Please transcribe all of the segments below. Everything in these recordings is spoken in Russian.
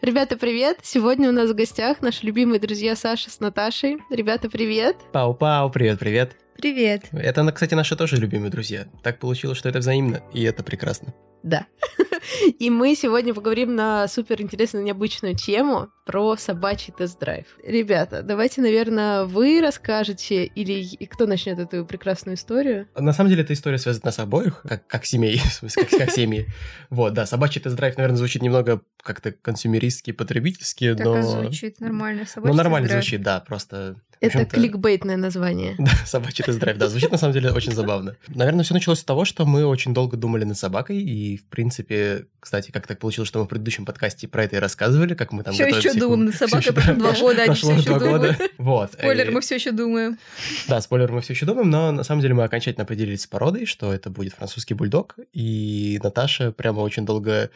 Ребята, привет! Сегодня у нас в гостях наши любимые друзья Саша с Наташей. Ребята, привет! Пау-пау, привет-привет! Привет! Это, кстати, наши тоже любимые друзья. Так получилось, что это взаимно, и это прекрасно. Да. И мы сегодня поговорим на супер интересную, необычную тему про собачий тест-драйв. Ребята, давайте, наверное, вы расскажете, или кто начнет эту прекрасную историю? На самом деле, эта история связана с обоих, как, как семей, в смысле, как, как семьи. Вот, да, собачий тест-драйв, наверное, звучит немного как-то консюмеристски, потребительски, так но... и звучит нормально, собачий Ну, нормально тест-драйв. звучит, да, просто... Это кликбейтное название. Да, собачий тест-драйв, да, звучит на самом деле очень забавно. Наверное, все началось с того, что мы очень долго думали над собакой, и, в принципе, кстати, как так получилось, что мы в предыдущем подкасте про это и рассказывали, как мы там готовимся еще думаем собакой, еще- прошло два года, они всё еще думают. Вот. Спойлер, мы все еще думаем. Да, спойлер, мы все еще думаем, но на самом деле мы окончательно определились с породой, что это будет французский бульдог, и Наташа прямо очень долго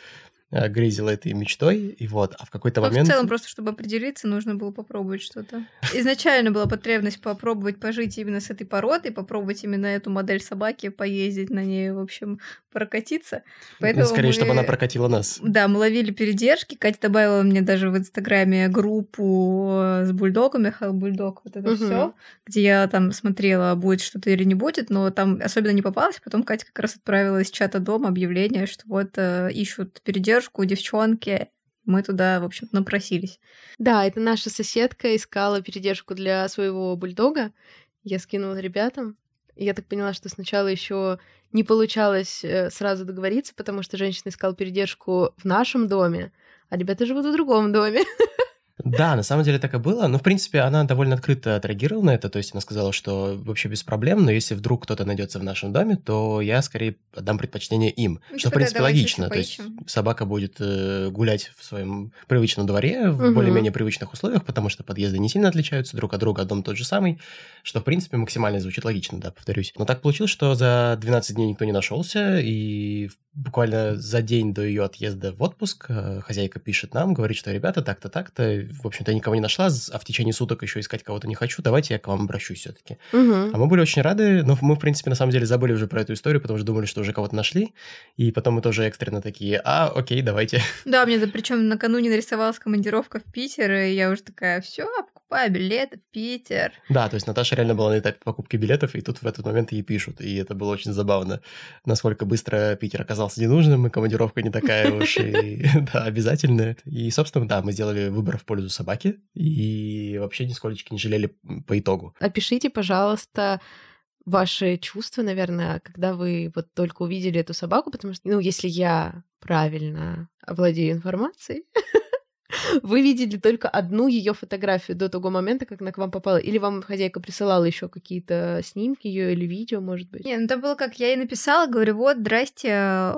э, грезила этой мечтой, и вот, а в какой-то Но момент... в целом, просто чтобы определиться, нужно было попробовать что-то. Изначально была потребность попробовать пожить именно с этой породой, попробовать именно эту модель собаки, поездить на ней, в общем, прокатиться. ну, Поэтому скорее, мы- чтобы она прокатила нас. Да, мы ловили передержки. Катя добавила мне даже в Инстаграме группу э, с бульдогом, Михаил Бульдог, вот это Мгм. все, где я там смотрела, будет что-то или не будет, но там особенно не попалось. Потом Катя как раз отправила из чата дома объявление, что вот э, ищут передержку девчонки. Мы туда, в общем, напросились. Да, это наша соседка искала передержку для своего бульдога. Я скинула ребятам. И я так поняла, что сначала еще не получалось э, сразу договориться, потому что женщина искала передержку в нашем доме, а ребята живут в другом доме. Да, на самом деле так и было. Но, в принципе, она довольно открыто отреагировала на это. То есть она сказала, что вообще без проблем, но если вдруг кто-то найдется в нашем доме, то я скорее отдам предпочтение им. Ну, что, в типа, принципе, логично. То есть поищем. собака будет э, гулять в своем привычном дворе, в Мгм. более-менее привычных условиях, потому что подъезды не сильно отличаются друг от друга, а дом тот же самый, что, в принципе, максимально звучит логично, да, повторюсь. Но так получилось, что за 12 дней никто не нашелся, и буквально за день до ее отъезда в отпуск э, хозяйка пишет нам, говорит, что ребята, так-то, так-то, в общем-то, я никого не нашла, а в течение суток еще искать кого-то не хочу, давайте я к вам обращусь все-таки. Мгм. А мы были очень рады, но мы, в принципе, на самом деле забыли уже про эту историю, потому что думали, что уже кого-то нашли, и потом мы тоже экстренно такие, а, окей, давайте. Да, мне причем накануне нарисовалась командировка в Питер, и я уже такая, все, покупаю билеты в Питер. Да, то есть Наташа реально была на этапе покупки билетов, и тут в этот момент ей пишут, и это было очень забавно, насколько быстро Питер оказался ненужным, и командировка не такая уж и да, обязательная. И, собственно, да, мы сделали выбор в пользу собаки, и вообще нисколечко не жалели по итогу. Опишите, пожалуйста, ваши чувства, наверное, когда вы вот только увидели эту собаку, потому что, ну, если я правильно владею информацией, вы видели только одну ее фотографию до того момента, как она к вам попала, или вам хозяйка присылала еще какие-то снимки ее или видео, может быть? Не, ну это было как, я ей написала, говорю, вот, здрасте,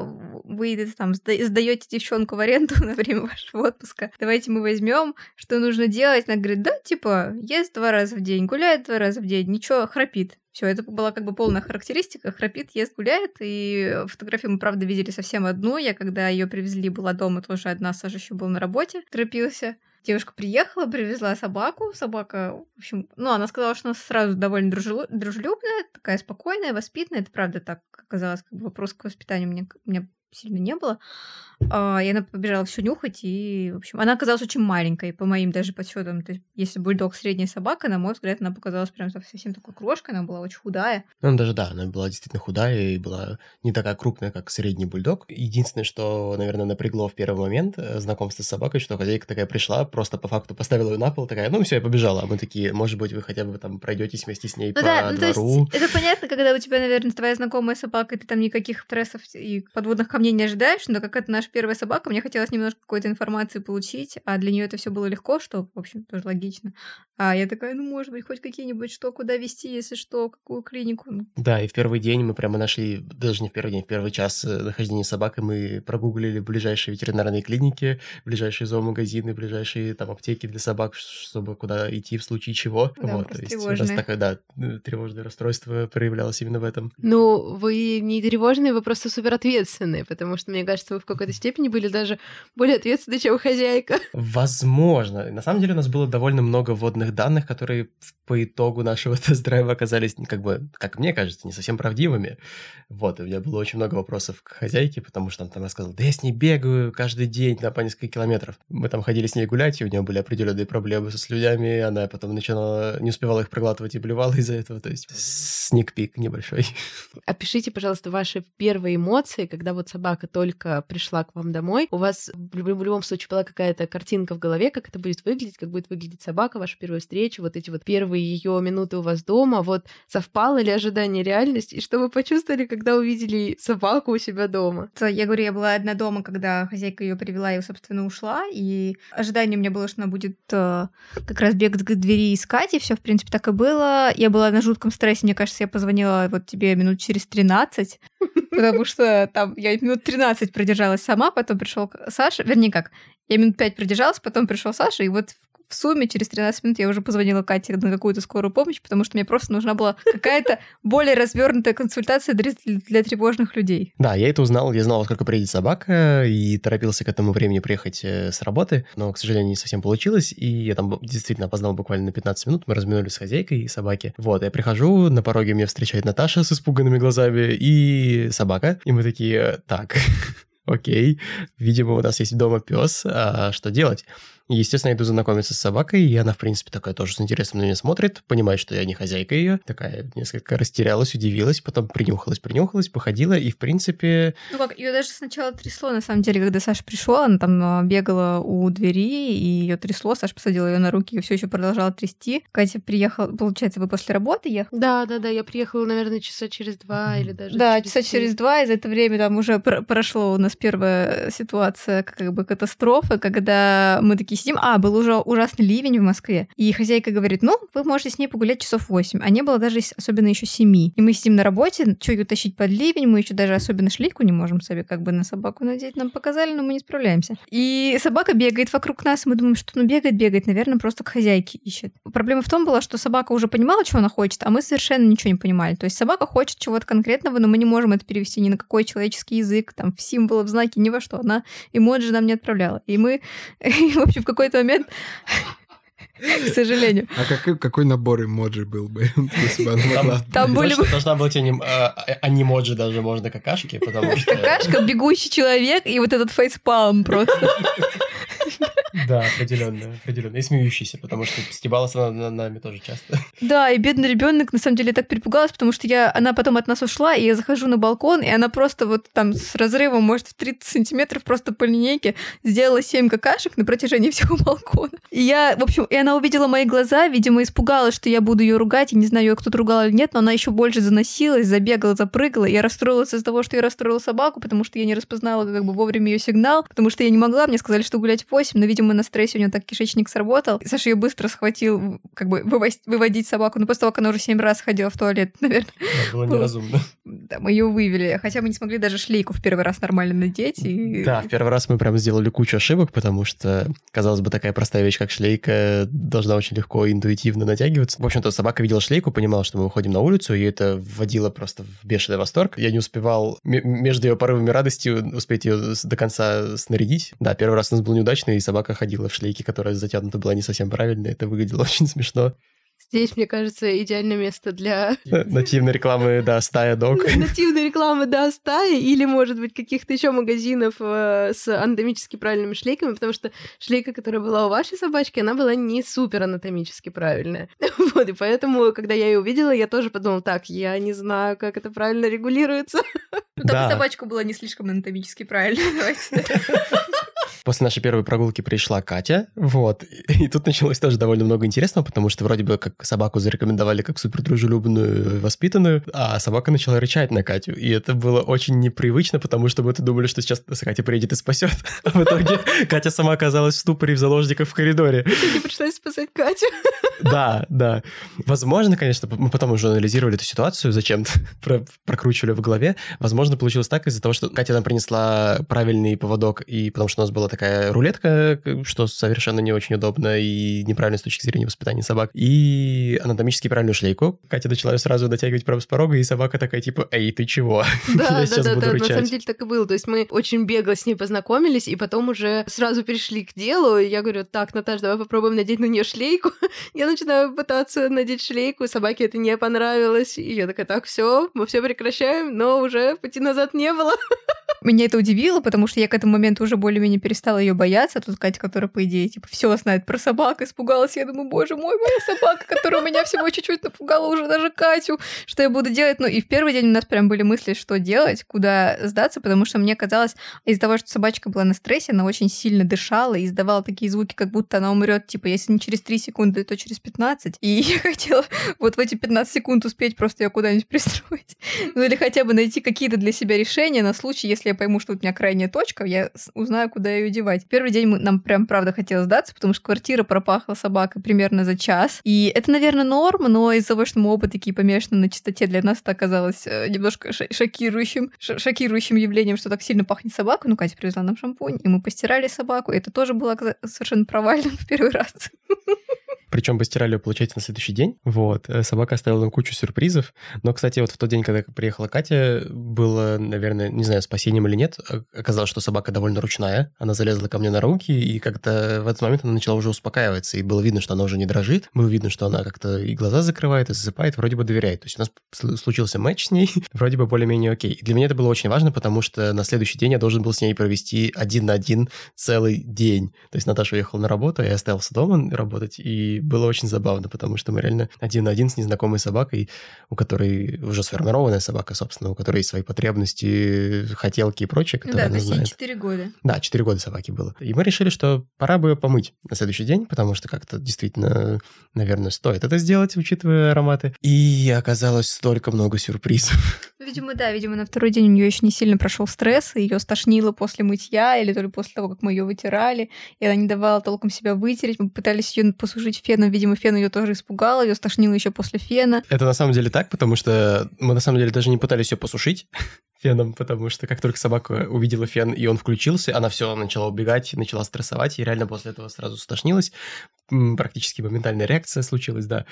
вы там сда- сдаете девчонку в аренду на время вашего отпуска, давайте мы возьмем, что нужно делать? Она говорит, да, типа, ест два раза в день, гуляет два раза в день, ничего, храпит. Все, это была как бы полная характеристика. Храпит, ест, гуляет. И фотографию мы, правда, видели совсем одну. Я, когда ее привезли, была дома тоже одна. Саша еще был на работе, торопился. Девушка приехала, привезла собаку. Собака, в общем, ну, она сказала, что она сразу довольно дружелю- дружелюбная, такая спокойная, воспитанная. Это правда так оказалось. Как бы вопрос к воспитанию у меня сильно не было. А, и она побежала все нюхать, и, в общем, она оказалась очень маленькой, по моим даже подсчетам. То есть, если бульдог средняя собака, на мой взгляд, она показалась прям совсем такой крошкой, она была очень худая. Ну, даже да, она была действительно худая и была не такая крупная, как средний бульдог. Единственное, что, наверное, напрягло в первый момент э, знакомство с собакой, что хозяйка такая пришла, просто по факту поставила ее на пол, такая, ну все, я побежала. А мы такие, может быть, вы хотя бы там пройдетесь вместе с ней Ну по да, ну то двору. есть это понятно, когда у тебя, наверное, твоя знакомая собака, и ты там никаких стрессов и подводных камней не ожидаешь, но как это наша первая собака, мне хотелось немножко какой-то информации получить, а для нее это все было легко, что, в общем, тоже логично. А я такая, ну, может быть, хоть какие-нибудь, что, куда вести, если что, какую клинику. Ну, Да, и в первый день мы прямо нашли, даже не в первый день, в первый час э, нахождения собакой мы прогуглили ближайшие ветеринарные клиники, ближайшие зоомагазины, ближайшие там аптеки для собак, чтобы куда идти в случае чего. Да, вот, просто то есть раз тревожные. такое, да, э, тревожное расстройство проявлялось именно в этом. Ну, вы не тревожные, вы просто супер ответственные, потому что, мне кажется, вы в какой-то степени были даже более ответственны, чем хозяйка. Возможно. На самом деле у нас было довольно много вводных данных, которые по итогу нашего тест-драйва оказались, как бы, как мне кажется, не совсем правдивыми. Вот, и у меня было очень много вопросов к хозяйке, потому что она там рассказывала, да я с ней бегаю каждый день, да, по несколько километров. Мы там ходили с ней гулять, и у нее были определенные проблемы со слюнями, она потом начинала, не успевала их проглатывать и блевала из-за этого, то есть сник-пик небольшой. Опишите, пожалуйста, ваши первые эмоции, когда вот собака только пришла к вам домой. У вас в любом случае была какая-то картинка в голове, как это будет выглядеть, как будет выглядеть собака, ваша первая встреча, вот эти вот первые ее минуты у вас дома, вот совпало ли ожидание реальность, и что вы почувствовали, когда увидели собаку у себя дома? Я говорю, я была одна дома, когда хозяйка ее привела и, собственно, ушла, и ожидание у меня было, что она будет э, как раз бегать к двери искать, и все, в принципе, так и было. Я была на жутком стрессе, мне кажется, я позвонила вот тебе минут через 13, потому что там я минут 13 продержалась сама, потом пришел Саша, вернее как, я минут 5 продержалась, потом пришел Саша, и вот в сумме через 13 минут я уже позвонила Кате на какую-то скорую помощь, потому что мне просто нужна была какая-то более развернутая консультация для, для тревожных людей. Да, я это узнал, я знал, сколько приедет собака, и торопился к этому времени приехать э, с работы, но, к сожалению, не совсем получилось, и я там действительно опоздал буквально на 15 минут, мы разминулись с хозяйкой и собаки. Вот, я прихожу, на пороге меня встречает Наташа с испуганными глазами и собака, и мы такие, так, окей, видимо, у нас есть дома пес, а что делать? И, естественно, я иду знакомиться с собакой, и она, в принципе, такая тоже с интересом на меня смотрит, понимает, что я не хозяйка ее, такая несколько растерялась, удивилась, потом принюхалась, принюхалась, походила, и, в принципе... Ну как, ее даже сначала трясло, на самом деле, когда Саша пришел, она там а, бегала у двери, и ее трясло, Саша посадила ее на руки, и все еще продолжала трясти. Катя приехала, получается, вы после работы ехали? Да, да, да, я приехала, наверное, часа через два или даже Да, через часа через два, и за это время там уже прошло у нас первая ситуация, как бы катастрофы, когда мы такие сидим. А, был уже ужасный ливень в Москве. И хозяйка говорит, ну, вы можете с ней погулять часов 8. А не было даже особенно еще 7. И мы сидим на работе, что ее тащить под ливень, мы еще даже особенно шлейку не можем себе как бы на собаку надеть. Нам показали, но мы не справляемся. И собака бегает вокруг нас, мы думаем, что ну бегает, бегает, наверное, просто к хозяйке ищет. Проблема в том была, что собака уже понимала, что она хочет, а мы совершенно ничего не понимали. То есть собака хочет чего-то конкретного, но мы не можем это перевести ни на какой человеческий язык, там, в символы, в знаки, ни во что. Она эмоджи нам не отправляла. И мы, в общем, какой-то момент к сожалению. А какой, какой набор эмоджи был бы, если бы она могла? Там были бы... Должна быть аним, а, анимоджи даже можно какашки, потому что... Какашка, бегущий человек и вот этот фейспалм просто. Да, определенно, определенно. И смеющийся, потому что стебалась она над нами тоже часто. Да, и бедный ребенок на самом деле так перепугалась, потому что я, она потом от нас ушла, и я захожу на балкон, и она просто вот там с разрывом, может, в 30 сантиметров просто по линейке сделала 7 какашек на протяжении всего балкона. И я, в общем, и она увидела мои глаза, видимо, испугалась, что я буду ее ругать, и не знаю, ее кто-то ругал или нет, но она еще больше заносилась, забегала, запрыгала. Я расстроилась из-за того, что я расстроила собаку, потому что я не распознала как бы вовремя ее сигнал, потому что я не могла, мне сказали, что гулять в 8, но, видимо, на стрессе у нее так кишечник сработал. Саша ее быстро схватил, как бы выводить собаку. Но после того, как она уже семь раз ходила в туалет, наверное. Да, было неразумно. Да, мы ее вывели. Хотя мы не смогли даже шлейку в первый раз нормально надеть. И... Да, в первый раз мы прям сделали кучу ошибок, потому что, казалось бы, такая простая вещь, как шлейка, должна очень легко и интуитивно натягиваться. В общем-то, собака видела шлейку, понимала, что мы выходим на улицу, и это вводило просто в бешеный восторг. Я не успевал между ее порывами радости успеть ее до конца снарядить. Да, первый раз у нас был неудачный, и собака ходила в шлейке, которая затянута была не совсем правильно. Это выглядело очень смешно. Здесь, мне кажется, идеальное место для... Нативной рекламы, да, стая док. Нативной рекламы, да, стая, или, может быть, каких-то еще магазинов э, с анатомически правильными шлейками, потому что шлейка, которая была у вашей собачки, она была не супер анатомически правильная. Вот, и поэтому, когда я ее увидела, я тоже подумала, так, я не знаю, как это правильно регулируется. Ну, там собачка была не слишком анатомически правильная, давайте. После нашей первой прогулки пришла Катя, вот, и тут началось тоже довольно много интересного, потому что вроде бы как собаку зарекомендовали как супер дружелюбную, воспитанную, а собака начала рычать на Катю, и это было очень непривычно, потому что мы-то думали, что сейчас Катя приедет и спасет, а в итоге Катя сама оказалась в ступоре в заложниках в коридоре. Тебе пришлось спасать Катю. Да, да. Возможно, конечно, мы потом уже анализировали эту ситуацию, зачем-то прокручивали в голове. Возможно, получилось так из-за того, что Катя нам принесла правильный поводок, и потому что у нас была такая такая рулетка, что совершенно не очень удобно и неправильно с точки зрения воспитания собак, и анатомически правильную шлейку. Катя начала ее сразу дотягивать прямо с порога, и собака такая, типа, эй, ты чего? Да, Я да, да, буду да, на самом деле так и было. То есть мы очень бегло с ней познакомились, и потом уже сразу перешли к делу. Я говорю, так, Наташа, давай попробуем надеть на нее шлейку. Я начинаю пытаться надеть шлейку, собаке это не понравилось. И я такая, так, все, мы все прекращаем, но уже пути назад не было. Меня это удивило, потому что я к этому моменту уже более-менее перестала ее бояться. Тут Катя, которая, по идее, типа, все знает про собак, испугалась. Я думаю, боже мой, моя собака, которая меня всего чуть-чуть напугала уже даже Катю, что я буду делать. Ну, и в первый день у нас прям были мысли, что делать, куда сдаться, потому что мне казалось, из-за того, что собачка была на стрессе, она очень сильно дышала и издавала такие звуки, как будто она умрет, типа, если не через 3 секунды, то через 15. И я хотела вот в эти 15 секунд успеть просто ее куда-нибудь пристроить. Ну или хотя бы найти какие-то для себя решения на случай, если я пойму, что у меня крайняя точка, я узнаю, куда ее девать. Первый день мы- нам прям правда хотелось сдаться, потому что квартира пропахла собакой примерно за час. И это, наверное, норм, но из-за того, что мы оба такие помешаны на чистоте, для нас это оказалось э, немножко шокирующим, шокирующим явлением, что так сильно пахнет собаку. Ну, Катя привезла нам шампунь, и мы постирали собаку. И это тоже было совершенно провально в первый раз. Причем постирали ее, получается, на следующий день. Вот. Э, Собака оставила нам кучу сюрпризов. Но, кстати, вот в тот день, когда приехала Катя, было, наверное, не знаю, спасением или нет. о- Оказалось, что собака довольно ручная. Она залезла ко мне на руки, и как-то в этот момент она начала уже успокаиваться. И было видно, что она уже не дрожит. Было видно, что она как-то и глаза закрывает, и засыпает, вроде бы доверяет. То есть у нас сл- случился матч с ней, вроде бы более-менее окей. И для меня это было очень важно, потому что на следующий день я должен был с ней провести один на один целый день. То есть Наташа уехала на работу, а я остался дома работать, и было очень забавно, потому что мы реально один на один с незнакомой собакой, у которой уже сформированная собака, собственно, у которой есть свои потребности, хотелки и прочее, которые она знает. 4 года. Да, 4 года собаке было. И мы решили, что пора бы ее помыть на следующий день, потому что как-то действительно, наверное, стоит это сделать, учитывая ароматы. И оказалось столько много сюрпризов. Видимо, да, видимо, на второй день у нее еще не сильно прошел стресс, и ее стошнило после мытья, или то ли после того, как мы ее вытирали, и она не давала толком себя вытереть. Мы пытались ее посушить феном, видимо, фен ее тоже испугал, ее стошнило еще после фена. Это на самом деле так, потому что мы на самом деле даже не пытались ее посушить феном, потому что как только собака увидела фен и он включился, она все начала убегать, начала стрессовать, и реально после этого сразу стошнилась. Практически моментальная реакция случилась, да.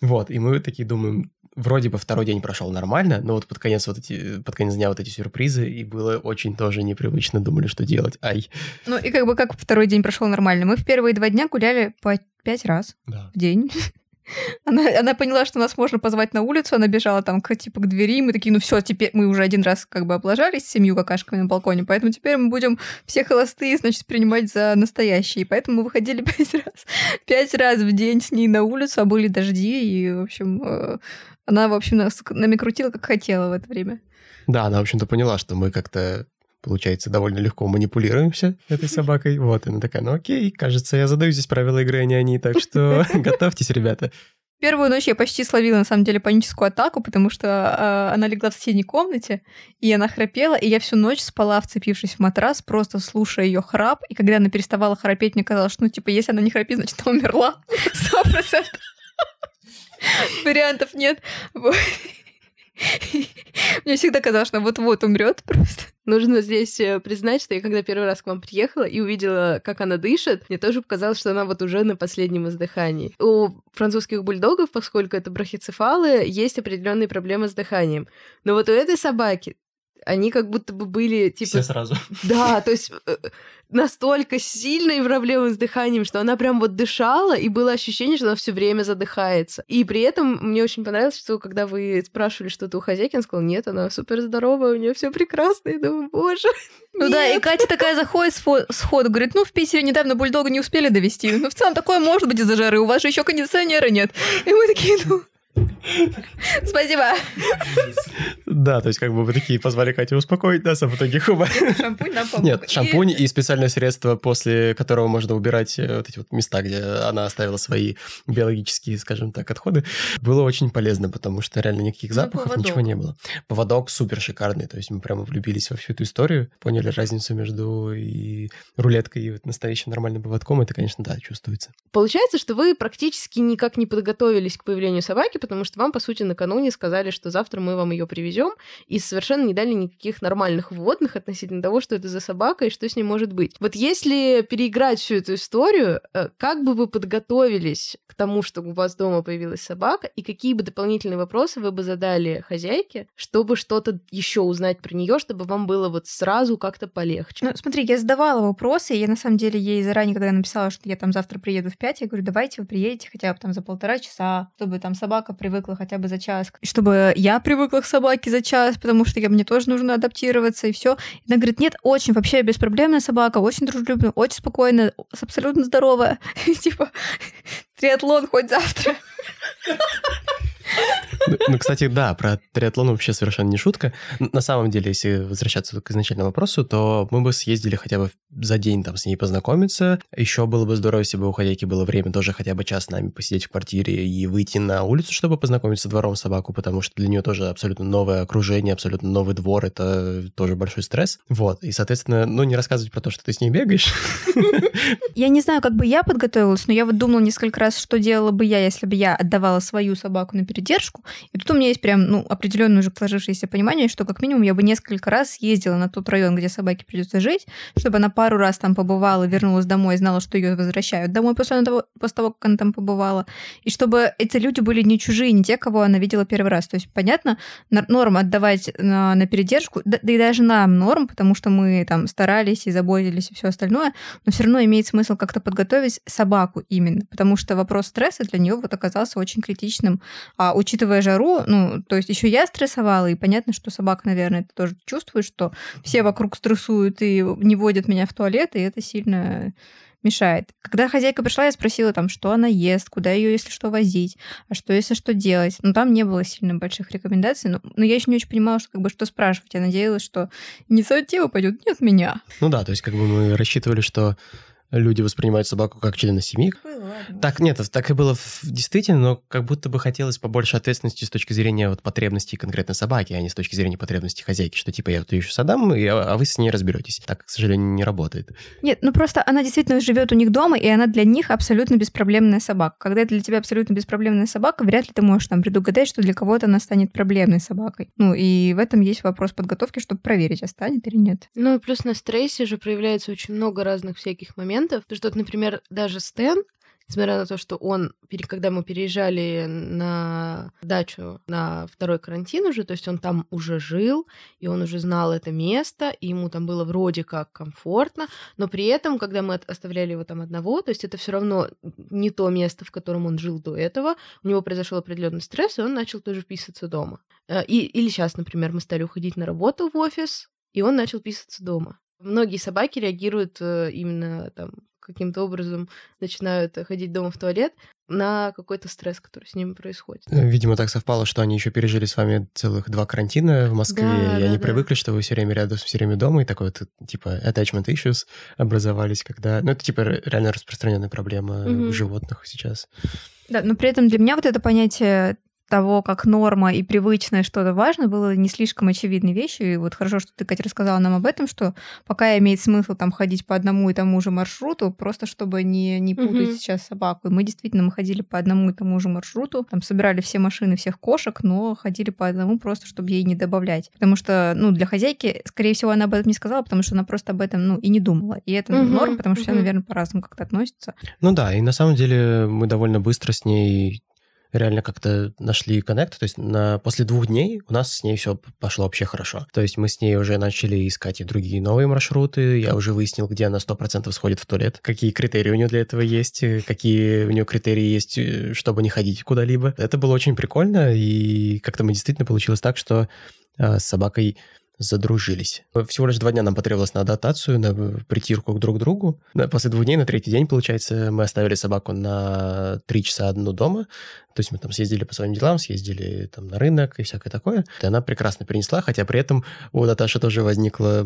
Вот, и мы такие думаем, вроде бы второй день прошел нормально, но вот под конец вот эти, под конец дня вот эти сюрпризы, и было очень тоже непривычно, думали, что делать. Ай. Ну и как бы как второй день прошел нормально. Мы в первые два дня гуляли по пять раз Да. в день. Она, она поняла, что нас можно позвать на улицу, она бежала там к, типа, к двери, и мы такие, ну все, теперь мы уже один раз как бы облажались с семью какашками на балконе, поэтому теперь мы будем все холостые, значит, принимать за настоящие. Поэтому мы выходили пять раз, пять раз в день с ней на улицу, а были дожди, и, в общем, э, она, в общем, нас, нами крутила, как хотела в это время. Да, она, в общем-то, поняла, что мы как-то получается, довольно легко манипулируемся этой собакой. Вот, она такая, ну окей, кажется, я задаю здесь правила игры, а не они, так что готовьтесь, ребята. Первую ночь я почти словила, на самом деле, паническую атаку, потому что э, она легла в соседней комнате, и она храпела, и я всю ночь спала, вцепившись в матрас, просто слушая ее храп, и когда она переставала храпеть, мне казалось, что, ну, типа, если она не храпит, значит, она умерла. Сто процентов. Вариантов нет. Мне всегда казалось, что вот-вот умрет просто. Нужно здесь э, признать, что я когда первый раз к вам приехала и увидела, как она дышит, мне тоже показалось, что она вот уже на последнем издыхании. У французских бульдогов, поскольку это брахицефалы, есть определенные проблемы с дыханием. Но вот у этой собаки они как будто бы были типа... Все сразу. Да, то есть э, настолько сильные проблемы с дыханием, что она прям вот дышала, и было ощущение, что она все время задыхается. И при этом мне очень понравилось, что когда вы спрашивали что-то у хозяйки, она сказала, нет, она супер здоровая, у нее все прекрасно. Я думаю, боже. Ну да, и нет». Катя такая заходит сходу, говорит, ну в Питере недавно бульдога не успели довести. Ну в целом такое может быть из-за жары, у вас же еще кондиционера нет. И мы такие, ну... Спасибо. Да, то есть как бы вы такие позвали Катю успокоить нас, а в итоге хуба. Шампунь нам помог. Нет, И- шампунь и специальное средство, после которого можно убирать э, вот эти вот места, где она оставила свои биологические, скажем так, отходы, было очень полезно, потому что реально никаких Ну, запахов, поводок. ничего не было. Поводок супер шикарный, то есть мы прямо влюбились во всю эту историю, поняли разницу между и рулеткой и вот настоящим нормальным поводком, это, конечно, да, чувствуется. Получается, что вы практически никак не подготовились к появлению собаки, потому что вам, по сути, накануне сказали, что завтра мы вам ее привезем, и совершенно не дали никаких нормальных вводных относительно того, что это за собака и что с ней может быть. Вот если переиграть всю эту историю, э, как бы вы подготовились к тому, чтобы у вас дома появилась собака, и какие бы дополнительные вопросы вы бы задали хозяйке, чтобы что-то еще узнать про нее, чтобы вам было вот сразу как-то полегче? Ну, смотри, я задавала вопросы, я на самом деле ей заранее, когда я написала, что я там завтра приеду в 5, я говорю, давайте вы приедете хотя бы там за полтора часа, чтобы там собака привыкла хотя бы за час, чтобы я привыкла к собаке за час, потому что я, мне тоже нужно адаптироваться, и все. Она говорит, нет, очень, вообще беспроблемная собака, очень дружелюбная, очень спокойная, абсолютно здоровая. Типа, триатлон хоть завтра. Ну, ну, кстати, да, про триатлон вообще совершенно не шутка. На самом деле, если возвращаться к изначальному вопросу, то мы бы съездили хотя бы за день там с ней познакомиться. Еще было бы здорово, если бы у хозяйки было время тоже хотя бы час с нами посидеть в квартире и выйти на улицу, чтобы познакомиться с двором собаку, потому что для нее тоже абсолютно новое окружение, абсолютно новый двор, это тоже большой стресс. Вот, и, соответственно, ну, не рассказывать про то, что ты с ней бегаешь. Я не знаю, как бы я подготовилась, но я вот думала несколько раз, что делала бы я, если бы я отдавала свою собаку на передержку. И тут у меня есть прям, ну, определенное уже сложившееся понимание, что как минимум я бы несколько раз ездила на тот район, где собаке придется жить, чтобы она пару раз там побывала, вернулась домой знала, что ее возвращают домой после того, после того, как она там побывала. И чтобы эти люди были не чужие, не те, кого она видела первый раз. То есть, понятно, норм отдавать на, на передержку, да, да и даже нам норм, потому что мы там старались и заботились и все остальное, но все равно имеет смысл как-то подготовить собаку именно, потому что вопрос стресса для нее вот оказался очень критичным. А учитывая жару, ну, то есть еще я стрессовала, и понятно, что собака, наверное, это тоже чувствует, что все вокруг стрессуют и не водят меня в туалет, и это сильно мешает. Когда хозяйка пришла, я спросила там, что она ест, куда ее, если что, возить, а что, если что, делать. Но там не было сильно больших рекомендаций, но, но я еще не очень понимала, что как бы что спрашивать. Я надеялась, что инициатива пойдет не от меня. Ну да, то есть как бы мы рассчитывали, что люди воспринимают собаку как члена семьи. Так, нет, так и было действительно, но как будто бы хотелось побольше ответственности с точки зрения вот потребностей конкретно собаки, а не с точки зрения потребностей хозяйки, что типа я вот ее отдам, и, а, а вы с ней разберетесь. Так, к сожалению, не работает. Нет, ну просто она действительно живет у них дома, и она для них абсолютно беспроблемная собака. Когда это для тебя абсолютно беспроблемная собака, вряд ли ты можешь там предугадать, что для кого-то она станет проблемной собакой. Ну и в этом есть вопрос подготовки, чтобы проверить, а станет или нет. Ну и плюс на стрессе же проявляется очень много разных всяких моментов. Потому что, например, даже Стэн, несмотря на то, что он, когда мы переезжали на дачу на второй карантин уже, то есть он там уже жил, и он уже знал это место, и ему там было вроде как комфортно, но при этом, когда мы оставляли его там одного, то есть это все равно не то место, в котором он жил до этого, у него произошел определенный стресс, и он начал тоже писаться дома. Э, и, или сейчас, например, мы стали уходить на работу в офис, и он начал писаться дома. Многие собаки реагируют э, именно там каким-то образом начинают ходить дома в туалет на какой-то стресс, который с ними происходит. Э, видимо, так совпало, что они еще пережили с вами целых два карантина в Москве, да, и да, они да. привыкли, что вы все время рядом, все время дома, и такой вот, типа, attachment issues образовались, когда... Ну, это, типа, реально распространенная проблема угу. у животных сейчас. Да, но при этом для меня вот это понятие того, как норма и привычное что-то важно, было не слишком очевидной вещью. И вот хорошо, что ты, Катя, рассказала нам об этом, что пока имеет смысл там ходить по одному и тому же маршруту, просто чтобы не, не путать угу. сейчас собаку. И мы действительно мы ходили по одному и тому же маршруту, там собирали все машины всех кошек, но ходили по одному просто, чтобы ей не добавлять. Потому что, ну, для хозяйки, скорее всего, она об этом не сказала, потому что она просто об этом, ну, и не думала. И это угу. норм, потому что угу. все, наверное, по-разному как-то относятся. Ну да, и на самом деле мы довольно быстро с ней реально как-то нашли коннект. То есть на, после двух дней у нас с ней все пошло вообще хорошо. То есть мы с ней уже начали искать и другие новые маршруты. Я уже выяснил, где она 100% сходит в туалет, какие критерии у нее для этого есть, какие у нее критерии есть, э, чтобы не ходить куда-либо. Это было очень прикольно, и как-то мы действительно получилось так, что э, с собакой задружились. Всего лишь два дня нам потребовалось на адаптацию, на притирку друг к другу. После двух дней, на третий день, получается, мы оставили собаку на три часа одну дома. То есть мы там съездили по своим делам, съездили там на рынок и всякое такое. И она прекрасно принесла, хотя при этом у Наташи тоже возникла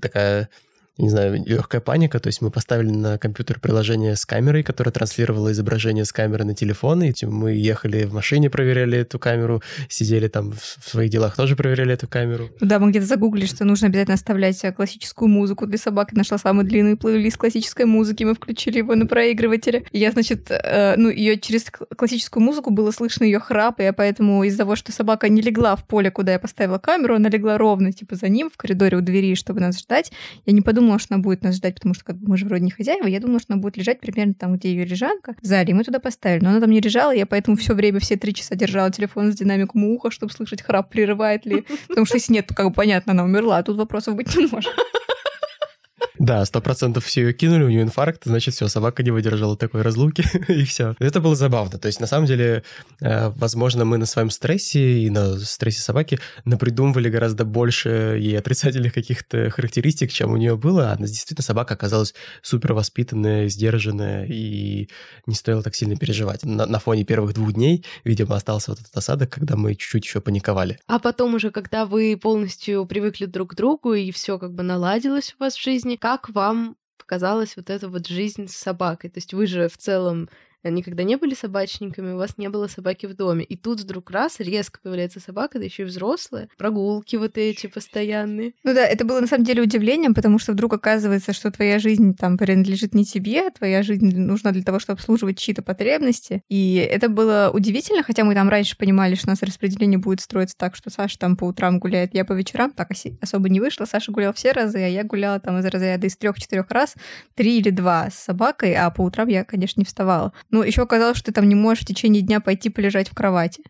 такая не знаю, легкая паника. То есть мы поставили на компьютер приложение с камерой, которое транслировало изображение с камеры на телефон, и мы ехали в машине, проверяли эту камеру, сидели там в своих делах, тоже проверяли эту камеру. Да, мы где-то загуглили, что нужно обязательно оставлять э, классическую музыку для собак. нашла самый длинный плейлист классической музыки, мы включили его на проигрывателе. Я, значит, э, ну, ее через классическую музыку было слышно ее храп, и я поэтому из-за того, что собака не легла в поле, куда я поставила камеру, она легла ровно, типа, за ним в коридоре у двери, чтобы нас ждать. Я не подумала, что она будет нас ждать, потому что как бы мы же вроде не хозяева. Я думала, что она будет лежать примерно там, где ее лежанка, в зале. И мы туда поставили. Но она там не лежала, я поэтому все время, все три часа держала телефон с динамиком у уха, чтобы слышать храп, прерывает ли. Потому что если нет, то как бы понятно, она умерла, а тут вопросов быть не может. Да, сто процентов все ее кинули, у нее инфаркт, значит, все, собака не выдержала такой разлуки, и все. Это было забавно. То есть, на самом деле, э, возможно, мы на своем стрессе и на стрессе собаки напридумывали гораздо больше ей отрицательных каких-то характеристик, чем у нее было. Она действительно собака оказалась супер воспитанная, сдержанная, и не стоило так сильно переживать. На, на фоне первых двух дней, видимо, остался вот этот осадок, когда мы чуть-чуть еще паниковали. А потом уже, когда вы полностью привыкли друг к другу, и все как бы наладилось у вас в жизни, как вам показалась вот эта вот жизнь с собакой? То есть вы же в целом никогда не были собачниками, у вас не было собаки в доме. И тут вдруг раз резко появляется собака, да еще и взрослая, прогулки вот эти постоянные. Ну да, это было на самом деле удивлением, потому что вдруг оказывается, что твоя жизнь там принадлежит не тебе, а твоя жизнь нужна для того, чтобы обслуживать чьи-то потребности. И это было удивительно, хотя мы там раньше понимали, что у нас распределение будет строиться так, что Саша там по утрам гуляет, я по вечерам, так особо не вышло. Саша гулял все разы, а я гуляла там из разряда из трех-четырех раз, три или два с собакой, а по утрам я, конечно, не вставала. Ну, еще оказалось, что ты там не можешь в течение дня пойти полежать в кровати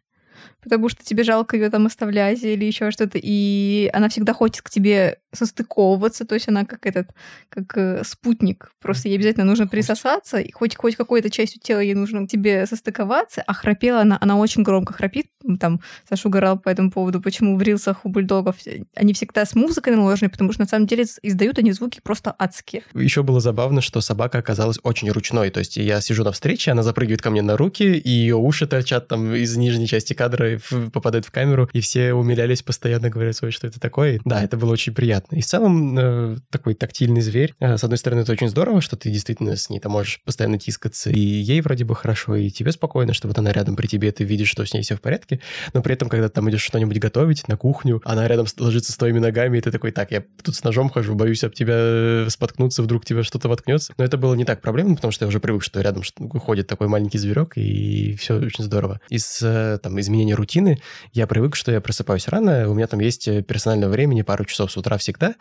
потому что тебе жалко ее там оставлять или еще что-то, и она всегда хочет к тебе состыковываться, то есть она как этот, как э, спутник, просто ей обязательно нужно присосаться, и хоть, хоть какой-то частью тела ей нужно к тебе состыковаться, а храпела она, она очень громко храпит, там Саша угорал по этому поводу, почему в рилсах у бульдогов они всегда с музыкой наложены, потому что на самом деле издают они звуки просто адские. Еще было забавно, что собака оказалась очень ручной, то есть я сижу на встрече, она запрыгивает ко мне на руки, и ее уши торчат там из нижней части кадра, попадает в камеру, и все умилялись, постоянно говорят, ой, что это такое. Да, это было очень приятно. И в целом э, такой тактильный зверь. Э, с одной стороны, это очень здорово, что ты действительно с ней там можешь постоянно тискаться, и ей вроде бы хорошо, и тебе спокойно, что вот она рядом при тебе, ты видишь, что с ней все в порядке, но при этом, когда ты там идешь что-нибудь готовить на кухню, она рядом ложится с твоими ногами, и ты такой, так, я тут с ножом хожу, боюсь об тебя э, споткнуться, вдруг тебе что-то воткнется. Но это было не так проблемно, потому что я уже привык, что рядом ходит такой маленький зверек, и все очень здорово. Из там изменения рутины. Я привык, что я просыпаюсь рано, у меня там есть э, персонального времени пару часов с утра всегда,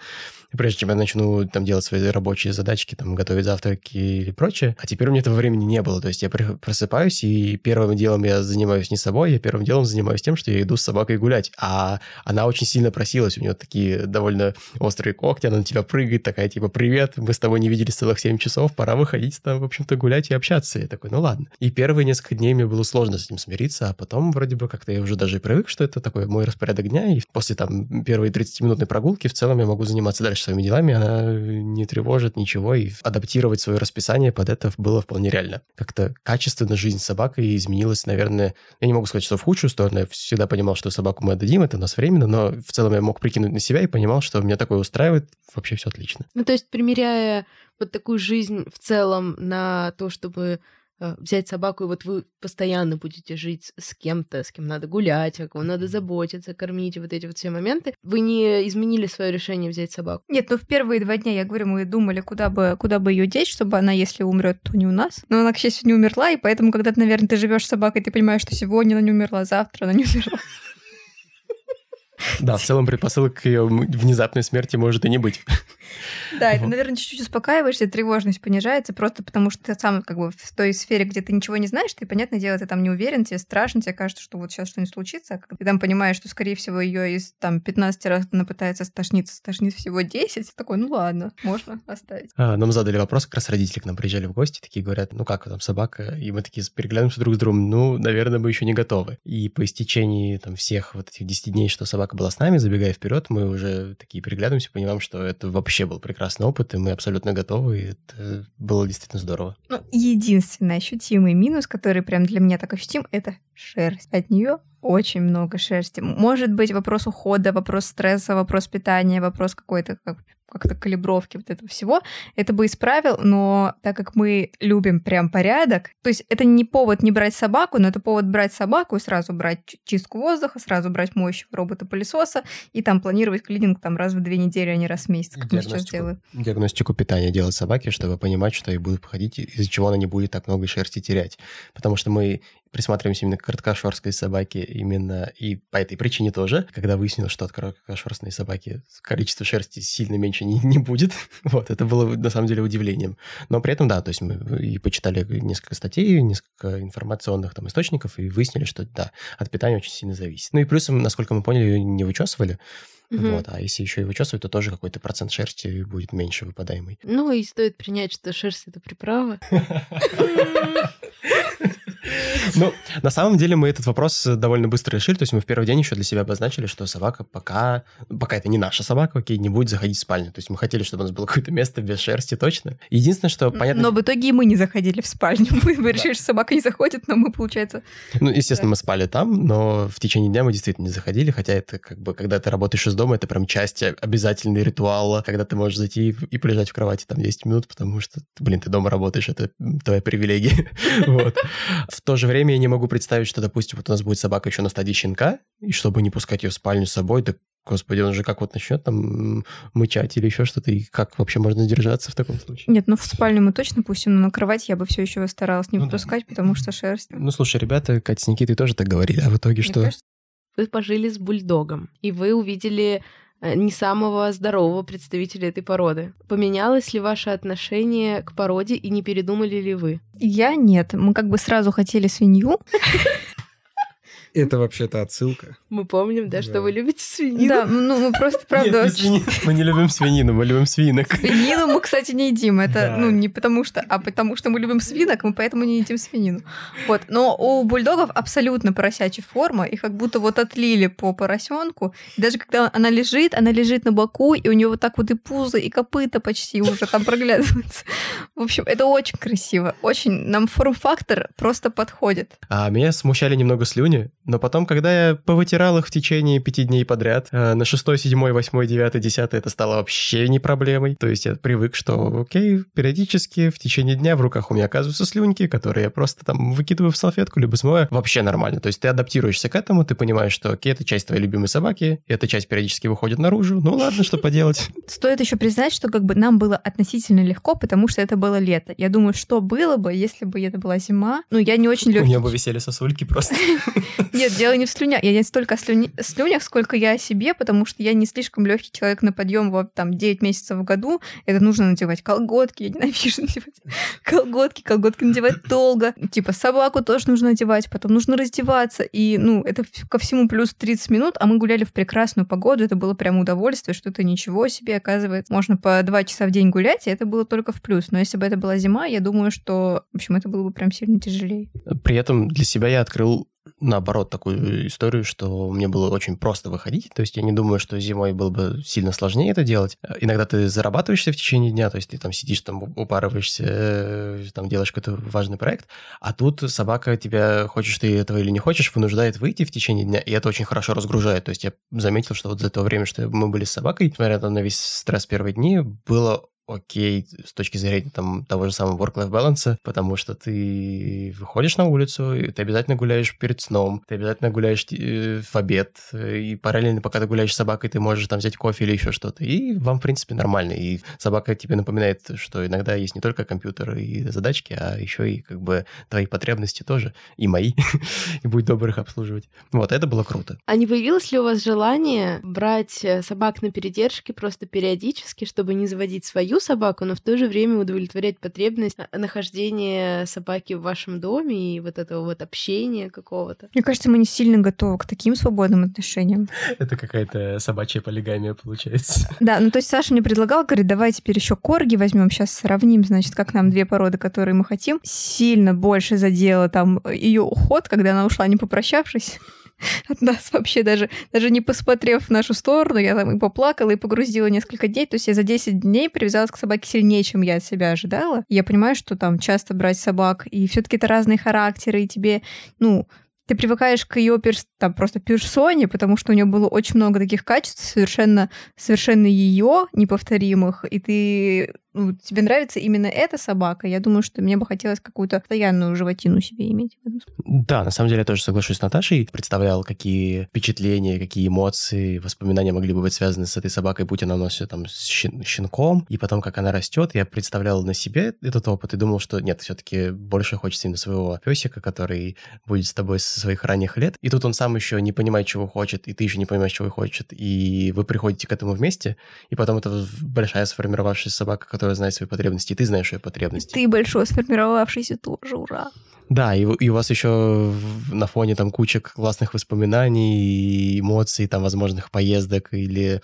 прежде чем я начну там делать свои рабочие задачки, там готовить завтраки или прочее. А теперь у меня этого времени не было. То есть я просыпаюсь, и первым делом я занимаюсь не собой, я первым делом занимаюсь тем, что я иду с собакой гулять. А она очень сильно просилась, у нее такие довольно острые когти, она на тебя прыгает, такая типа «Привет, мы с тобой не виделись целых 7 часов, пора выходить там, в общем-то, гулять и общаться». Я такой «Ну ладно». И первые несколько дней мне было сложно с этим смириться, а потом вроде бы как-то я уже даже привык, что это такой мой распорядок дня, и после там первой 30-минутной прогулки в целом я могу заниматься дальше своими делами, она не тревожит ничего, и адаптировать свое расписание под это было вполне реально. Как-то качественно жизнь собакой изменилась, наверное, я не могу сказать, что в худшую сторону, я всегда понимал, что собаку мы отдадим, это у нас временно, но в целом я мог прикинуть на себя и понимал, что меня такое устраивает, вообще все отлично. Ну, то есть, примеряя вот такую жизнь в целом на то, чтобы Э, взять собаку, и вот вы постоянно будете жить с кем-то, с кем надо гулять, о ком надо заботиться, кормить, вот эти вот все моменты, вы не изменили свое решение взять собаку? Нет, ну в первые два дня, я говорю, мы думали, куда бы, куда бы ее деть, чтобы она, если умрет, то не у нас. Но она, к счастью, не умерла, и поэтому, когда наверное, ты живешь с собакой, ты понимаешь, что сегодня она не умерла, завтра она не умерла. Да, в целом предпосылок к ее внезапной смерти может и не быть. Да, это, наверное, чуть-чуть успокаиваешься, тревожность понижается, просто потому что ты сам как бы в той сфере, где ты ничего не знаешь, ты, понятное дело, ты там не уверен, тебе страшно, тебе кажется, что вот сейчас что-нибудь случится, а ты там понимаешь, что, скорее всего, ее из там 15 раз она пытается стошниться, стошнит всего 10, такой, ну ладно, можно оставить. А, нам задали вопрос, как раз родители к нам приезжали в гости, такие говорят, ну как там собака, и мы такие переглянемся друг с другом, ну, наверное, мы еще не готовы. И по истечении там всех вот этих 10 дней, что собака была с нами, забегая вперед, мы уже такие переглядываемся, понимаем, что это вообще был прекрасный опыт, и мы абсолютно готовы, и это было действительно здорово. Ну, единственный ощутимый минус, который прям для меня так ощутим, это шерсть. От нее очень много шерсти. Может быть, вопрос ухода, вопрос стресса, вопрос питания, вопрос какой-то как как-то калибровки вот этого всего, это бы исправил, но так как мы любим прям порядок, то есть это не повод не брать собаку, но это повод брать собаку и сразу брать чистку воздуха, сразу брать мощь робота-пылесоса и там планировать клининг там раз в две недели, а не раз в месяц, как мы сейчас делаем. Диагностику питания делать собаке, чтобы понимать, что ей будут походить, из-за чего она не будет так много шерсти терять. Потому что мы присматриваемся именно к короткошерстной собаке именно и по этой причине тоже, когда выяснилось, что от короткошерстной собаки количество шерсти сильно меньше не, не будет. вот, это было на самом деле удивлением. Но при этом, да, то есть мы и почитали несколько статей, несколько информационных там источников и выяснили, что да, от питания очень сильно зависит. Ну и плюсом, насколько мы поняли, ее не вычесывали, Угу. Вот, а если еще и вычесывать, то тоже какой-то процент шерсти будет меньше выпадаемый. Ну и стоит принять, что шерсть это приправа. Ну, на самом деле мы этот вопрос довольно быстро решили. То есть мы в первый день еще для себя обозначили, что собака пока, пока это не наша собака, окей, не будет заходить в спальню. То есть мы хотели, чтобы у нас было какое-то место без шерсти точно. Единственное, что понятно... Но в итоге и мы не заходили в спальню. Мы решили, что собака не заходит, но мы, получается... Ну, естественно, мы спали там, но в течение дня мы действительно не заходили, хотя это как бы, когда ты работаешь из дома, это прям часть обязательный ритуала, когда ты можешь зайти и полежать в кровати там 10 минут, потому что, блин, ты дома работаешь, это твоя привилегия. Вот. В то же время я не могу представить, что, допустим, вот у нас будет собака еще на стадии щенка, и чтобы не пускать ее в спальню с собой, так Господи, он же как вот начнет там мычать или еще что-то, и как вообще можно сдержаться в таком случае? Нет, ну в спальню мы точно пустим, но на кровать я бы все еще старалась не ну, выпускать, да. потому что шерсть. Ну слушай, ребята, Катя с Никитой тоже так говорили, а в итоге Мне что? Кажется... Вы пожили с бульдогом, и вы увидели не самого здорового представителя этой породы. Поменялось ли ваше отношение к породе и не передумали ли вы? Я нет. Мы как бы сразу хотели свинью. Это вообще-то отсылка. Мы помним, да, что вы любите свинину. Да, ну мы просто, правда... Мы не любим свинину, мы любим свинок. Свинину мы, кстати, не едим. Это, ну, не потому что, а потому что мы любим свинок, мы поэтому не едим свинину. Вот. Но у бульдогов абсолютно поросячья форма, и как будто вот отлили по поросенку. Даже когда она лежит, она лежит на боку, и у нее вот так вот и пузо, и копыта почти уже там проглядываются. В общем, это очень красиво. Очень нам форм-фактор просто подходит. А меня смущали немного слюни, но потом, когда я повытирал их в течение пяти дней подряд, э, на шестой, седьмой, восьмой, девятый, десятый это стало вообще не проблемой. То есть я привык, что окей, периодически в течение дня в руках у меня оказываются слюнки, которые я просто там выкидываю в салфетку, либо смываю. Вообще нормально. То есть ты адаптируешься к этому, ты понимаешь, что окей, это часть твоей любимой собаки, и эта часть периодически выходит наружу. Ну ладно, что поделать. Стоит еще признать, что как бы нам было относительно легко, потому что это было лето. Я думаю, что было бы, если бы это была зима. Ну, я не очень легкий. У меня бы висели сосульки просто. Нет, дело не в слюнях. Я не столько о слюнях, сколько я о себе, потому что я не слишком легкий человек на подъем вот там 9 месяцев в году. Это нужно надевать колготки. Я ненавижу надевать колготки. Колготки надевать долго. Типа собаку тоже нужно надевать, потом нужно раздеваться. И, ну, это ко всему плюс 30 минут, а мы гуляли в прекрасную погоду. Это было прям удовольствие, что это ничего себе, оказывается. Можно по 2 часа в день гулять, и это было только в плюс. Но если бы это была зима, я думаю, что, в общем, это было бы прям сильно тяжелее. При этом для себя я открыл наоборот, такую историю, что мне было очень просто выходить. То есть я не думаю, что зимой было бы сильно сложнее это делать. Иногда ты зарабатываешься в течение дня, то есть ты там сидишь, там упарываешься, э, там делаешь какой-то важный проект, а тут собака тебя, хочешь ты этого или не хочешь, вынуждает выйти в течение дня, и это очень хорошо разгружает. То есть я заметил, что вот за то время, что мы были с собакой, несмотря на весь стресс первые дни, было окей с точки зрения там, того же самого work-life balance, потому что ты выходишь на улицу, и ты обязательно гуляешь перед сном, ты обязательно гуляешь э, в обед, и параллельно, пока ты гуляешь с собакой, ты можешь там взять кофе или еще что-то, и вам, в принципе, нормально. И собака тебе напоминает, что иногда есть не только компьютер и задачки, а еще и как бы твои потребности тоже, и мои, и будь добр их обслуживать. Вот, это было круто. А не появилось ли у вас желание брать э, собак на передержки просто периодически, чтобы не заводить свою собаку, но в то же время удовлетворять потребность нахождения собаки в вашем доме и вот этого вот общения какого-то. Мне кажется, мы не сильно готовы к таким свободным отношениям. Это какая-то собачья полигамия получается. Да, ну то есть Саша мне предлагал, говорит, давай теперь еще корги возьмем, сейчас сравним, значит, как нам две породы, которые мы хотим. Сильно больше задела там ее уход, когда она ушла, не попрощавшись от нас вообще даже, даже не посмотрев в нашу сторону, я там и поплакала, и погрузила несколько дней. То есть я за 10 дней привязалась к собаке сильнее, чем я от себя ожидала. Я понимаю, что там часто брать собак, и все таки это разные характеры, и тебе, ну, ты привыкаешь к ее перс... там, просто персоне, потому что у нее было очень много таких качеств, совершенно, совершенно ее неповторимых, и ты ну, тебе нравится именно эта собака, я думаю, что мне бы хотелось какую-то постоянную животину себе иметь. Да, на самом деле я тоже соглашусь с Наташей. Представлял, какие впечатления, какие эмоции, воспоминания могли бы быть связаны с этой собакой, будь она нас там с щенком, и потом, как она растет. Я представлял на себе этот опыт и думал, что нет, все-таки больше хочется именно своего песика, который будет с тобой со своих ранних лет. И тут он сам еще не понимает, чего хочет, и ты еще не понимаешь, чего хочет. И вы приходите к этому вместе, и потом это большая сформировавшаяся собака, которая знает свои потребности, и ты знаешь ее потребности. Ты большой сформировавшийся тоже, ура! Да, и, и у вас еще на фоне там куча классных воспоминаний, эмоций, там, возможных поездок или,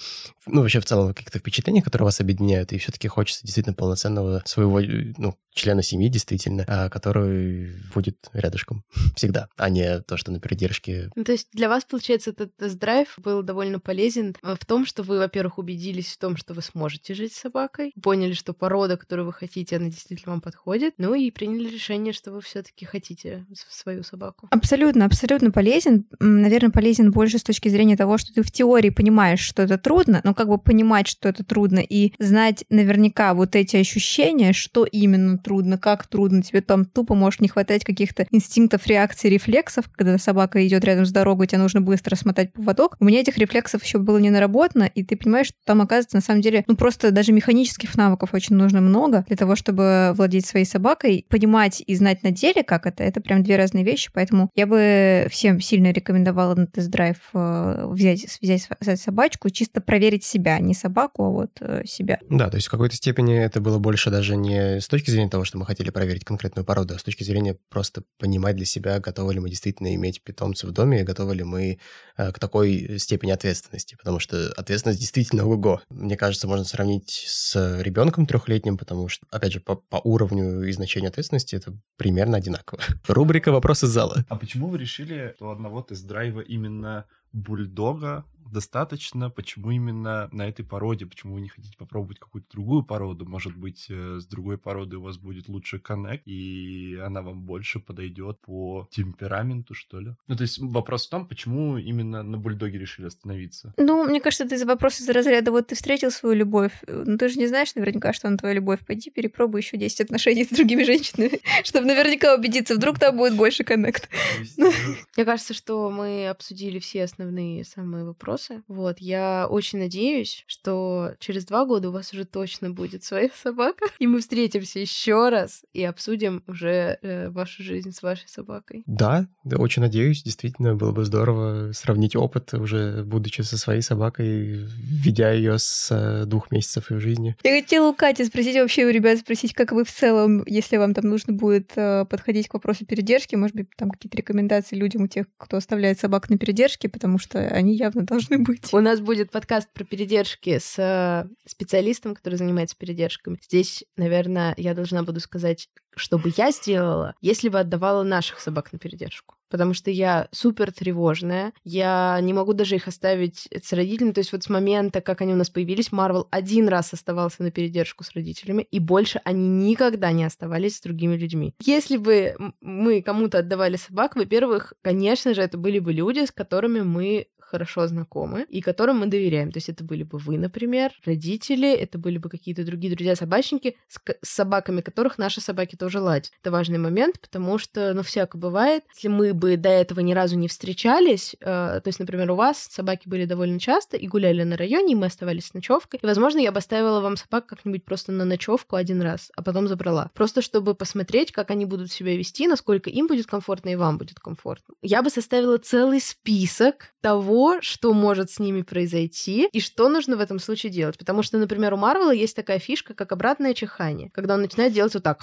ну, вообще в целом каких-то впечатлений, которые вас объединяют, и все-таки хочется действительно полноценного своего, ну, члена семьи, действительно, а, который будет рядышком всегда, а не то, что на передержке. Ну, то есть для вас, получается, этот тест-драйв был довольно полезен в том, что вы, во-первых, убедились в том, что вы сможете жить с собакой, поняли, что порода, которую вы хотите, она действительно вам подходит, ну и приняли решение, что вы все-таки хотите свою собаку. Абсолютно, абсолютно полезен. Наверное, полезен больше с точки зрения того, что ты в теории понимаешь, что это трудно, но как бы понимать, что это трудно, и знать наверняка вот эти ощущения, что именно трудно, как трудно, тебе там тупо может не хватать каких-то инстинктов, реакций, рефлексов, когда собака идет рядом с дорогой, тебе нужно быстро смотать поводок. У меня этих рефлексов еще было не наработано, и ты понимаешь, что там оказывается на самом деле, ну просто даже механических навыков очень нужно много для того, чтобы владеть своей собакой, понимать и знать на деле, как это. Это прям две разные вещи, поэтому я бы всем сильно рекомендовала на тест-драйв э, взять, взять, собачку, чисто проверить себя, не собаку, а вот э, себя. Да, то есть в какой-то степени это было больше даже не с точки зрения того, что мы хотели проверить конкретную породу, а с точки зрения просто понимать для себя, готовы ли мы действительно иметь питомца в доме, готовы ли мы э, к такой степени ответственности, потому что ответственность действительно ого-го. Мне кажется, можно сравнить с ребенком трехлетним, потому что, опять же, по, по уровню и значению ответственности это примерно одинаково. Рубрика «Вопросы зала». А почему вы решили, что одного тест-драйва именно бульдога достаточно? Почему именно на этой породе? Почему вы не хотите попробовать какую-то другую породу? Может быть, э, с другой породой у вас будет лучше коннект, и она вам больше подойдет по темпераменту, что ли? Ну, то есть вопрос в том, почему именно на бульдоге решили остановиться? Ну, мне кажется, ты за вопрос из разряда, вот ты встретил свою любовь, ну, ты же не знаешь наверняка, что она твоя любовь. Пойди перепробуй еще 10 отношений с другими женщинами, чтобы наверняка убедиться, вдруг там будет больше коннект. Мне кажется, что мы обсудили все основные самые вопросы вопросы. Вот, я очень надеюсь, что через два года у вас уже точно будет своя собака, и мы встретимся еще раз и обсудим уже э, вашу жизнь с вашей собакой. Да, да, очень надеюсь. Действительно, было бы здорово сравнить опыт уже будучи со своей собакой, ведя ее с э, двух месяцев ее жизни. Я хотела у Кати спросить вообще у ребят, спросить, как вы в целом, если вам там нужно будет э, подходить к вопросу передержки, может быть, там какие-то рекомендации людям у тех, кто оставляет собак на передержке, потому что они явно должны должны быть. У нас будет подкаст про передержки с э, специалистом, который занимается передержками. Здесь, наверное, я должна буду сказать, что бы я сделала, если бы отдавала наших собак на передержку потому что я супер тревожная, я не могу даже их оставить с родителями, то есть вот с момента, как они у нас появились, Марвел один раз оставался на передержку с родителями, и больше они никогда не оставались с другими людьми. Если бы мы кому-то отдавали собак, во-первых, конечно же, это были бы люди, с которыми мы хорошо знакомы и которым мы доверяем. То есть это были бы вы, например, родители, это были бы какие-то другие друзья-собачники, с, с собаками которых наши собаки тоже ладят. Это важный момент, потому что, ну, всяко бывает. Если мы бы до этого ни разу не встречались, э, то есть, например, у вас собаки были довольно часто и гуляли на районе, и мы оставались с ночевкой, и, возможно, я бы оставила вам собак как-нибудь просто на ночевку один раз, а потом забрала. Просто чтобы посмотреть, как они будут себя вести, насколько им будет комфортно и вам будет комфортно. Я бы составила целый список того, что может с ними произойти и что нужно в этом случае делать. Потому что, например, у Марвела есть такая фишка, как обратное чихание, когда он начинает делать вот так.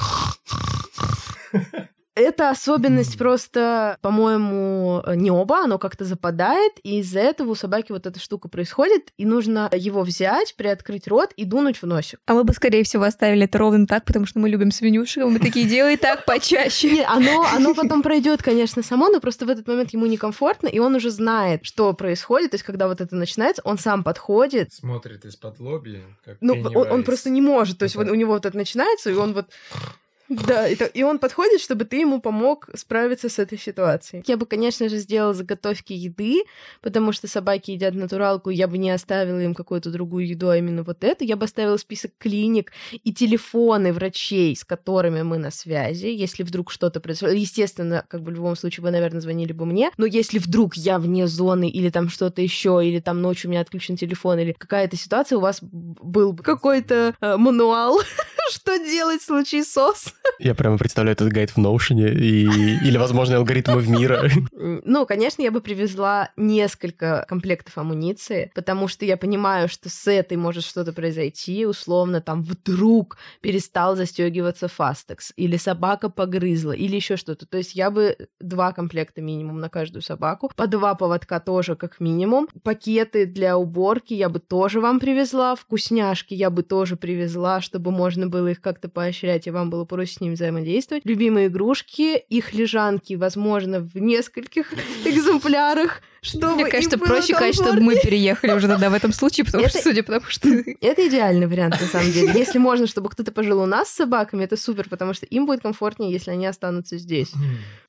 Это особенность просто, по-моему, не оба, оно как-то западает, и из-за этого у собаки вот эта штука происходит, и нужно его взять, приоткрыть рот и дунуть в носик. А мы бы, скорее всего, оставили это ровно так, потому что мы любим свинюшек, мы такие, делай так почаще. Нет, оно, оно потом пройдет, конечно, само, но просто в этот момент ему некомфортно, и он уже знает, что происходит, то есть когда вот это начинается, он сам подходит. Смотрит из-под лоби, как Ну, он, он просто не может, то есть вот у него вот это начинается, и он вот Да, и, то- и он подходит, чтобы ты ему помог справиться с этой ситуацией. Я бы, конечно же, сделала заготовки еды, потому что собаки едят натуралку, я бы не оставила им какую-то другую еду, а именно вот эту. Я бы оставила список клиник и телефоны врачей, с которыми мы на связи, если вдруг что-то произошло. Естественно, как бы в любом случае вы, наверное, звонили бы мне, но если вдруг я вне зоны или там что-то еще, или там ночью у меня отключен телефон, или какая-то ситуация, у вас был бы какой-то э, мануал, что делать в случае СОС. Я прямо представляю этот гайд в Notion и... или, возможно, алгоритмов мира. М, Ну, конечно, я бы привезла несколько комплектов амуниции, потому что я понимаю, что с этой может что-то произойти, условно, там вдруг перестал застегиваться фастекс, или собака погрызла, или еще что-то. То есть я бы два комплекта минимум на каждую собаку, по два поводка тоже как минимум, пакеты для уборки я бы тоже вам привезла, вкусняшки я бы тоже привезла, чтобы можно было их как-то поощрять, и вам было проще с ними взаимодействовать. Любимые игрушки, их лежанки, возможно, в нескольких экземплярах, чтобы Мне им кажется, было проще сказать, чтобы мы переехали уже тогда в этом случае, потому что, Это- судя по тому, что... Это идеальный вариант, на самом деле. Если можно, чтобы кто-то пожил у нас с собаками, это супер, потому что им будет комфортнее, если они останутся здесь.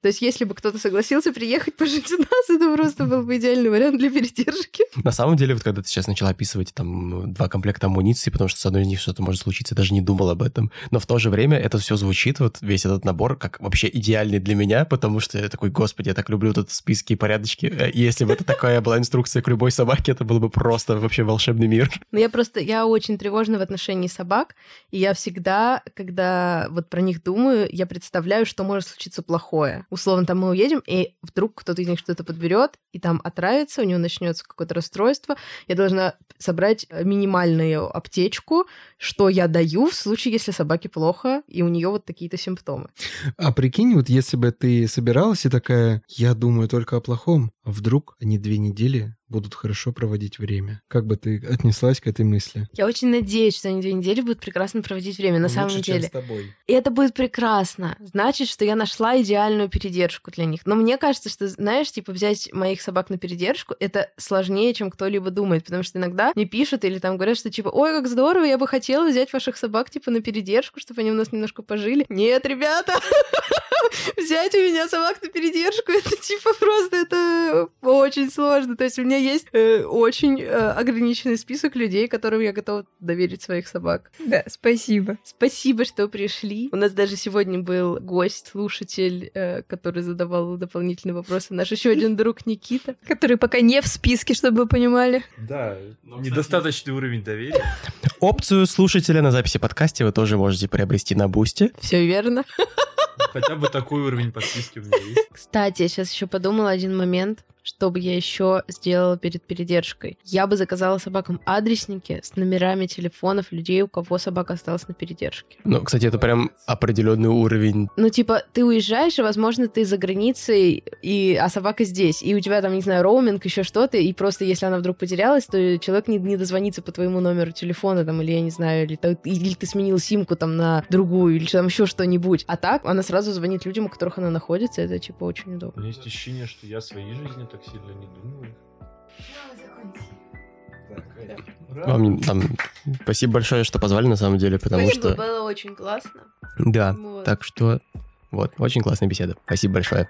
То есть, если бы кто-то согласился приехать пожить у нас, это просто был бы идеальный вариант для передержки. На самом деле, вот когда ты сейчас начала описывать там два комплекта амуниции, потому что с одной из них что-то может случиться, я даже не думал об этом. Но в то же время это все звучит, вот весь этот набор, как вообще идеальный для меня, потому что я такой, господи, я так люблю тут списки и порядочки. Э, И если бы это такая была инструкция к любой собаке, это было бы просто вообще волшебный мир. Но я просто, я очень тревожна в отношении собак, и я всегда, когда вот про них думаю, я представляю, что может случиться плохое. Условно, там мы уедем, и вдруг кто-то из них что-то подберет, и там отравится, у него начнется какое-то расстройство. Я должна собрать э, минимальную аптечку, что я даю в случае, если собаке плохо, и у нее вот такие-то симптомы. А прикинь, вот если бы ты собиралась и такая, я думаю только о плохом, а вдруг они две недели будут хорошо проводить время. Как бы ты отнеслась к этой мысли? Я очень надеюсь, что они две недели будут прекрасно проводить время, на самом Лучше, чем деле. с тобой. И это будет прекрасно. Значит, что я нашла идеальную передержку для них. Но мне кажется, что, знаешь, типа взять моих собак на передержку, это сложнее, чем кто-либо думает. Потому что иногда мне пишут или там говорят, что типа, ой, как здорово, я бы хотела взять ваших собак, типа, на передержку, чтобы они у нас немножко пожили. Нет, ребята, взять у меня собак на передержку, это типа просто это очень сложно. То есть у меня есть э, очень э, ограниченный список людей, которым я готова доверить своих собак. Да, спасибо. Спасибо, что пришли. У нас даже сегодня был гость, слушатель, э, который задавал дополнительные вопросы. Наш еще один друг Никита. Который пока не в списке, чтобы вы понимали. Да, Ну, недостаточный уровень доверия. Опцию слушателя на записи подкасте вы тоже можете приобрести на Бусте. Все верно. Хотя бы такой уровень подписки у меня есть. Кстати, я сейчас еще подумала один момент, что бы я еще сделала перед передержкой. Я бы заказала собакам адресники с номерами телефонов людей, у кого собака осталась на передержке. Ну, кстати, это прям определенный уровень. Ну, типа, ты уезжаешь, и, возможно, ты за границей, и... а собака здесь, и у тебя там, не знаю, роуминг, еще что-то, и просто если она вдруг потерялась, то человек не, не дозвонится по твоему номеру телефона, там, или, я не знаю, или, или ты сменил симку там на другую, или там еще что-нибудь. А так она сразу звонит людям, у которых она находится, это, типа, очень У удобно. меня есть ощущение, что я своей жизни так сильно не думаю. Вам там, спасибо большое, что позвали, на самом деле, потому что... было очень классно. Да, Вот. так что... Вот, очень классная беседа. Спасибо большое.